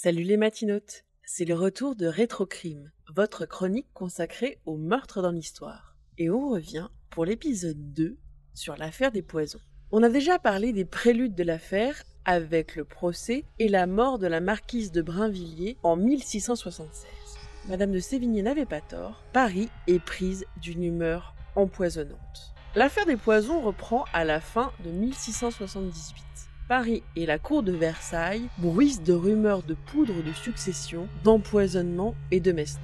Salut les matinotes, c'est le retour de Rétrocrime, votre chronique consacrée au meurtre dans l'histoire. Et on revient pour l'épisode 2 sur l'affaire des poisons. On a déjà parlé des préludes de l'affaire avec le procès et la mort de la marquise de Brinvilliers en 1676. Madame de Sévigné n'avait pas tort, Paris est prise d'une humeur empoisonnante. L'affaire des poisons reprend à la fin de 1678. Paris et la cour de Versailles bruissent de rumeurs de poudre de succession, d'empoisonnement et de messe.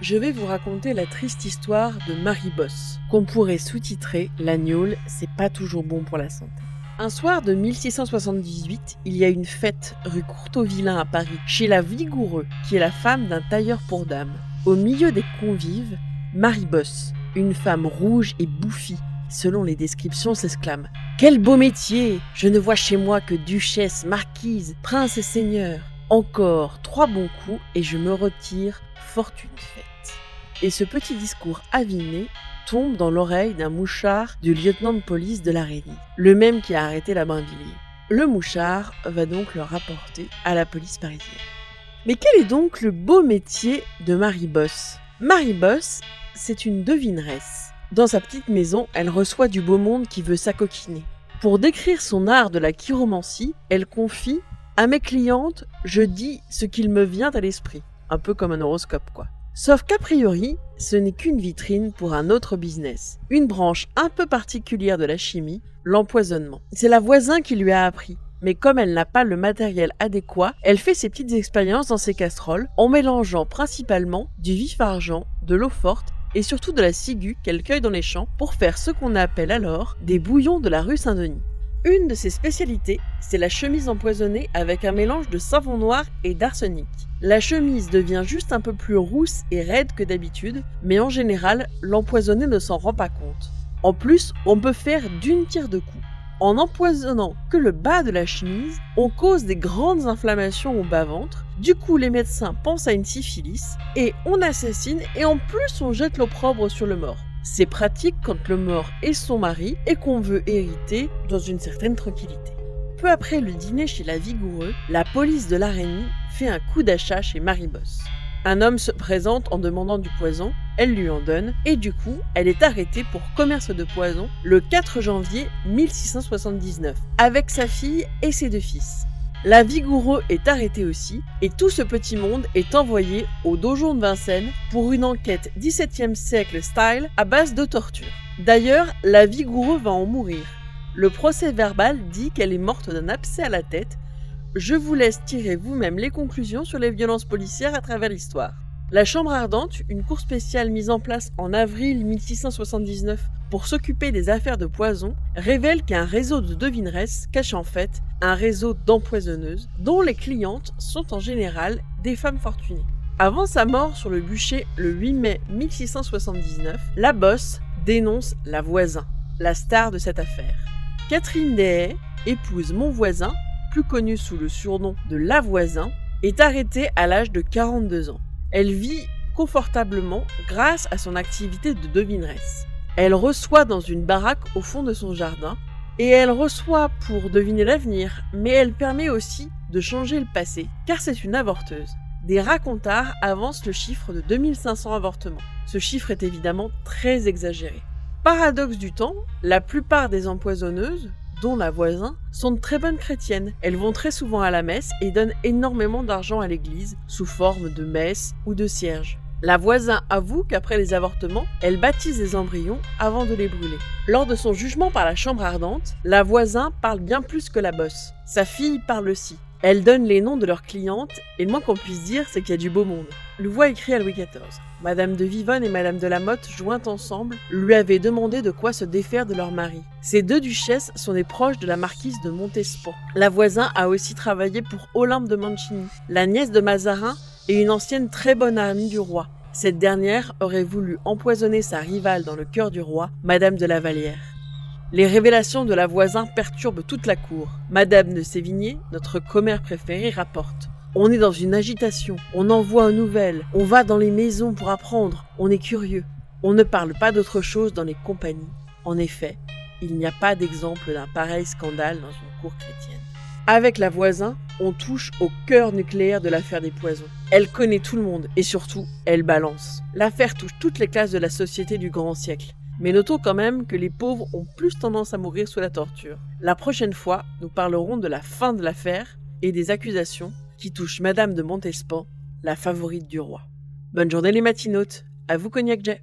Je vais vous raconter la triste histoire de Marie Bosse, qu'on pourrait sous-titrer L'agnole, c'est pas toujours bon pour la santé. Un soir de 1678, il y a une fête rue Courteau-Vilain à Paris, chez la Vigoureux, qui est la femme d'un tailleur pour dames. Au milieu des convives, Marie Bosse, une femme rouge et bouffie, selon les descriptions, s'exclame Quel beau métier Je ne vois chez moi que duchesse, marquise, prince et seigneur. Encore trois bons coups et je me retire, fortune faite. Et ce petit discours aviné tombe dans l'oreille d'un mouchard du lieutenant de police de la le même qui a arrêté la Brinvilliers. Le mouchard va donc le rapporter à la police parisienne. Mais quel est donc le beau métier de Marie Bosse? Marie Bosse, c'est une devineresse. Dans sa petite maison, elle reçoit du beau monde qui veut s'acoquiner. Pour décrire son art de la chiromancie, elle confie À mes clientes, je dis ce qu'il me vient à l'esprit. Un peu comme un horoscope, quoi. Sauf qu'a priori, ce n'est qu'une vitrine pour un autre business, une branche un peu particulière de la chimie, l'empoisonnement. C'est la voisin qui lui a appris. Mais comme elle n'a pas le matériel adéquat, elle fait ses petites expériences dans ses casseroles en mélangeant principalement du vif argent, de l'eau forte et surtout de la ciguë qu'elle cueille dans les champs pour faire ce qu'on appelle alors des bouillons de la rue Saint-Denis. Une de ses spécialités, c'est la chemise empoisonnée avec un mélange de savon noir et d'arsenic. La chemise devient juste un peu plus rousse et raide que d'habitude, mais en général, l'empoisonné ne s'en rend pas compte. En plus, on peut faire d'une tire de coups. En empoisonnant que le bas de la chemise, on cause des grandes inflammations au bas-ventre. Du coup, les médecins pensent à une syphilis et on assassine et en plus on jette l'opprobre sur le mort. C'est pratique quand le mort est son mari et qu'on veut hériter dans une certaine tranquillité. Peu après le dîner chez la Vigoureux, la police de l'araignée fait un coup d'achat chez Marie Bosse. Un homme se présente en demandant du poison, elle lui en donne, et du coup, elle est arrêtée pour commerce de poison le 4 janvier 1679, avec sa fille et ses deux fils. La Vigoureux est arrêtée aussi, et tout ce petit monde est envoyé au dojon de Vincennes pour une enquête 17e siècle style à base de torture. D'ailleurs, la Vigoureux va en mourir. Le procès verbal dit qu'elle est morte d'un abcès à la tête je vous laisse tirer vous-même les conclusions sur les violences policières à travers l'histoire. La Chambre ardente, une cour spéciale mise en place en avril 1679 pour s'occuper des affaires de poison, révèle qu'un réseau de devineresses cache en fait un réseau d'empoisonneuses dont les clientes sont en général des femmes fortunées. Avant sa mort sur le bûcher le 8 mai 1679, la bosse dénonce la voisin, la star de cette affaire. Catherine Deshaies, épouse mon voisin, plus connue sous le surnom de La Voisin, est arrêtée à l'âge de 42 ans. Elle vit confortablement grâce à son activité de devineresse. Elle reçoit dans une baraque au fond de son jardin, et elle reçoit pour deviner l'avenir, mais elle permet aussi de changer le passé, car c'est une avorteuse. Des racontards avancent le chiffre de 2500 avortements. Ce chiffre est évidemment très exagéré. Paradoxe du temps, la plupart des empoisonneuses, dont la voisin, sont de très bonnes chrétiennes. Elles vont très souvent à la messe et donnent énormément d'argent à l'église, sous forme de messe ou de cierge. La voisin avoue qu'après les avortements, elle baptise les embryons avant de les brûler. Lors de son jugement par la chambre ardente, la voisin parle bien plus que la bosse. Sa fille parle aussi. Elle donne les noms de leurs clientes, et le moins qu'on puisse dire, c'est qu'il y a du beau monde. Louvois écrit à Louis XIV. Madame de Vivonne et Madame de la Motte, jointes ensemble, lui avaient demandé de quoi se défaire de leur mari. Ces deux duchesses sont des proches de la marquise de Montespan. La voisin a aussi travaillé pour Olympe de Mancini, la nièce de Mazarin et une ancienne très bonne amie du roi. Cette dernière aurait voulu empoisonner sa rivale dans le cœur du roi, Madame de la Vallière. Les révélations de la voisin perturbent toute la cour. Madame de Sévigné, notre commère préférée, rapporte. On est dans une agitation, on envoie aux nouvelles, on va dans les maisons pour apprendre, on est curieux. On ne parle pas d'autre chose dans les compagnies. En effet, il n'y a pas d'exemple d'un pareil scandale dans une cour chrétienne. Avec la voisin, on touche au cœur nucléaire de l'affaire des poisons. Elle connaît tout le monde et surtout, elle balance. L'affaire touche toutes les classes de la société du grand siècle. Mais notons quand même que les pauvres ont plus tendance à mourir sous la torture. La prochaine fois, nous parlerons de la fin de l'affaire et des accusations qui touchent Madame de Montespan, la favorite du roi. Bonne journée les matinotes, à vous Cognac Jet